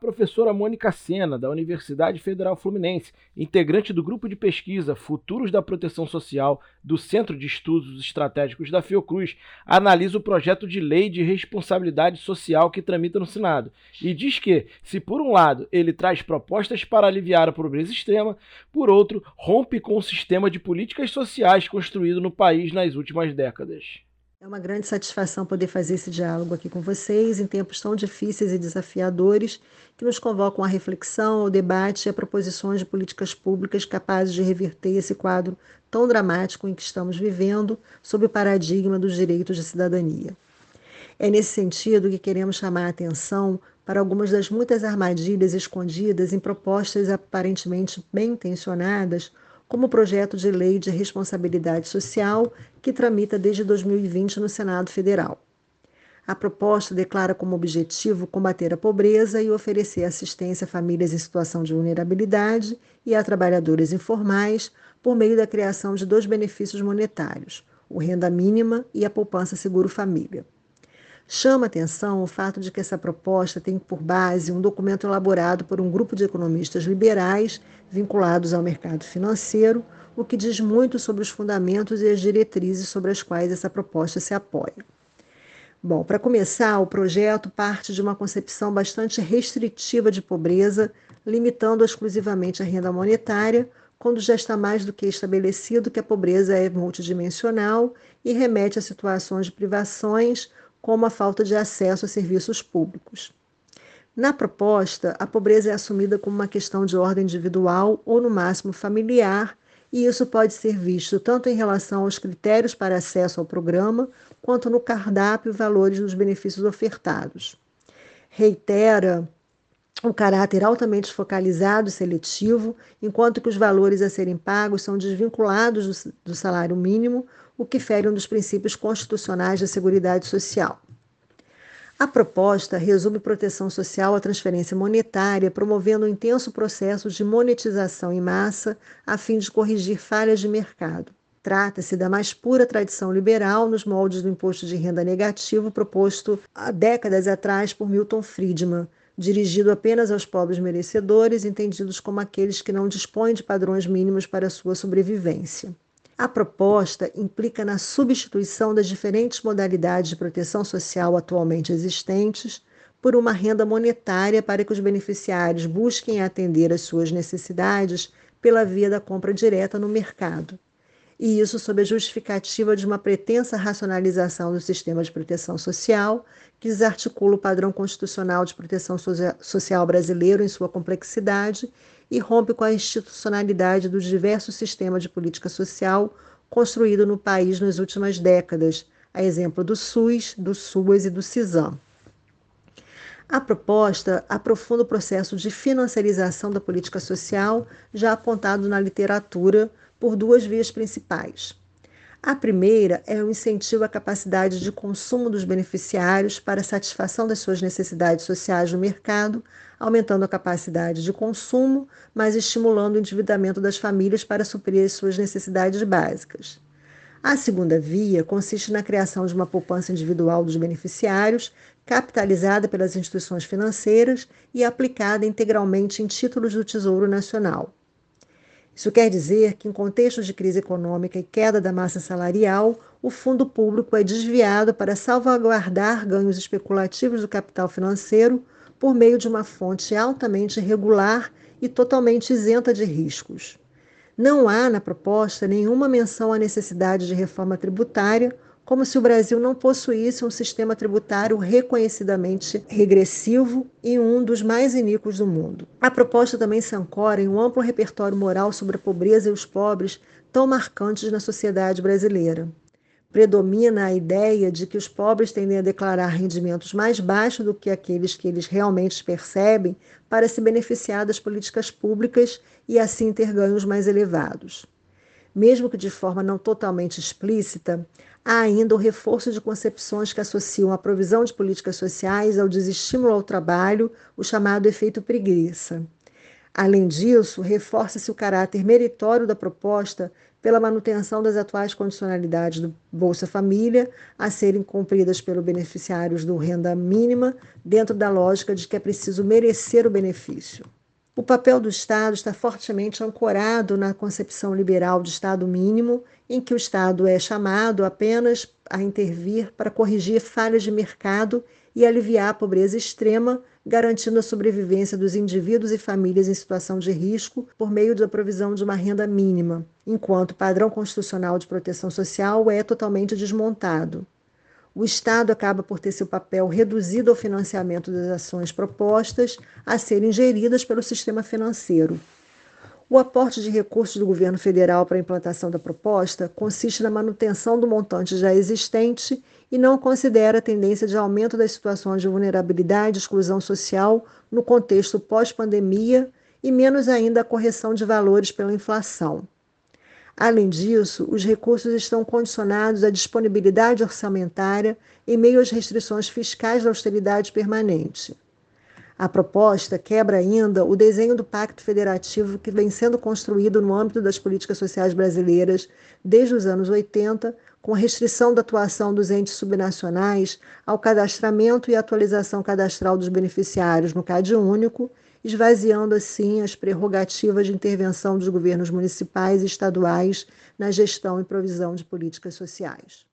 professora Mônica Sena, da Universidade Federal Fluminense, integrante do grupo de pesquisa Futuros da Proteção Social do Centro de Estudos Estratégicos da Fiocruz, analisa o projeto de lei de responsabilidade social que tramita no Senado e diz que, se por um lado ele traz propostas para aliviar a pobreza extrema, por outro, rompe com o sistema de políticas sociais construído no país nas últimas décadas. É uma grande satisfação poder fazer esse diálogo aqui com vocês em tempos tão difíceis e desafiadores que nos convocam à reflexão, ao debate e a proposições de políticas públicas capazes de reverter esse quadro tão dramático em que estamos vivendo sob o paradigma dos direitos de cidadania. É nesse sentido que queremos chamar a atenção para algumas das muitas armadilhas escondidas em propostas aparentemente bem intencionadas como projeto de lei de responsabilidade social que tramita desde 2020 no Senado Federal. A proposta declara como objetivo combater a pobreza e oferecer assistência a famílias em situação de vulnerabilidade e a trabalhadores informais por meio da criação de dois benefícios monetários, o renda mínima e a poupança seguro família. Chama atenção o fato de que essa proposta tem por base um documento elaborado por um grupo de economistas liberais vinculados ao mercado financeiro, o que diz muito sobre os fundamentos e as diretrizes sobre as quais essa proposta se apoia. Bom, para começar, o projeto parte de uma concepção bastante restritiva de pobreza, limitando exclusivamente a renda monetária, quando já está mais do que estabelecido que a pobreza é multidimensional e remete a situações de privações como a falta de acesso a serviços públicos. Na proposta, a pobreza é assumida como uma questão de ordem individual ou, no máximo, familiar, e isso pode ser visto tanto em relação aos critérios para acesso ao programa, quanto no cardápio e valores dos benefícios ofertados. Reitera o caráter altamente focalizado e seletivo, enquanto que os valores a serem pagos são desvinculados do, do salário mínimo, o que fere um dos princípios constitucionais da Seguridade Social. A proposta resume proteção social à transferência monetária, promovendo um intenso processo de monetização em massa a fim de corrigir falhas de mercado. Trata-se da mais pura tradição liberal nos moldes do imposto de renda negativo proposto há décadas atrás por Milton Friedman, dirigido apenas aos pobres merecedores, entendidos como aqueles que não dispõem de padrões mínimos para sua sobrevivência. A proposta implica na substituição das diferentes modalidades de proteção social atualmente existentes por uma renda monetária para que os beneficiários busquem atender às suas necessidades pela via da compra direta no mercado. E isso sob a justificativa de uma pretensa racionalização do sistema de proteção social, que desarticula o padrão constitucional de proteção social brasileiro em sua complexidade e rompe com a institucionalidade do diverso sistema de política social construído no país nas últimas décadas, a exemplo do SUS, do SUAS e do CISAM. A proposta aprofunda o processo de financiarização da política social, já apontado na literatura, por duas vias principais. A primeira é o incentivo à capacidade de consumo dos beneficiários para a satisfação das suas necessidades sociais no mercado, aumentando a capacidade de consumo, mas estimulando o endividamento das famílias para suprir as suas necessidades básicas. A segunda via consiste na criação de uma poupança individual dos beneficiários, capitalizada pelas instituições financeiras e aplicada integralmente em títulos do Tesouro Nacional. Isso quer dizer que, em contextos de crise econômica e queda da massa salarial, o fundo público é desviado para salvaguardar ganhos especulativos do capital financeiro por meio de uma fonte altamente regular e totalmente isenta de riscos. Não há na proposta nenhuma menção à necessidade de reforma tributária como se o Brasil não possuísse um sistema tributário reconhecidamente regressivo e um dos mais iníquos do mundo. A proposta também se ancora em um amplo repertório moral sobre a pobreza e os pobres tão marcantes na sociedade brasileira. Predomina a ideia de que os pobres tendem a declarar rendimentos mais baixos do que aqueles que eles realmente percebem para se beneficiar das políticas públicas e assim ter ganhos mais elevados. Mesmo que de forma não totalmente explícita, há ainda o reforço de concepções que associam a provisão de políticas sociais ao desestímulo ao trabalho, o chamado efeito preguiça. Além disso, reforça-se o caráter meritório da proposta pela manutenção das atuais condicionalidades do Bolsa Família a serem cumpridas pelos beneficiários do renda mínima, dentro da lógica de que é preciso merecer o benefício. O papel do Estado está fortemente ancorado na concepção liberal de Estado mínimo, em que o Estado é chamado apenas a intervir para corrigir falhas de mercado e aliviar a pobreza extrema, garantindo a sobrevivência dos indivíduos e famílias em situação de risco por meio da provisão de uma renda mínima, enquanto o padrão constitucional de proteção social é totalmente desmontado. O Estado acaba por ter seu papel reduzido ao financiamento das ações propostas a serem geridas pelo sistema financeiro. O aporte de recursos do governo federal para a implantação da proposta consiste na manutenção do montante já existente e não considera a tendência de aumento das situações de vulnerabilidade e exclusão social no contexto pós-pandemia e menos ainda a correção de valores pela inflação. Além disso, os recursos estão condicionados à disponibilidade orçamentária em meio às restrições fiscais da austeridade permanente. A proposta quebra ainda o desenho do Pacto Federativo que vem sendo construído no âmbito das políticas sociais brasileiras desde os anos 80, com restrição da atuação dos entes subnacionais ao cadastramento e atualização cadastral dos beneficiários no CAD único, esvaziando assim as prerrogativas de intervenção dos governos municipais e estaduais na gestão e provisão de políticas sociais.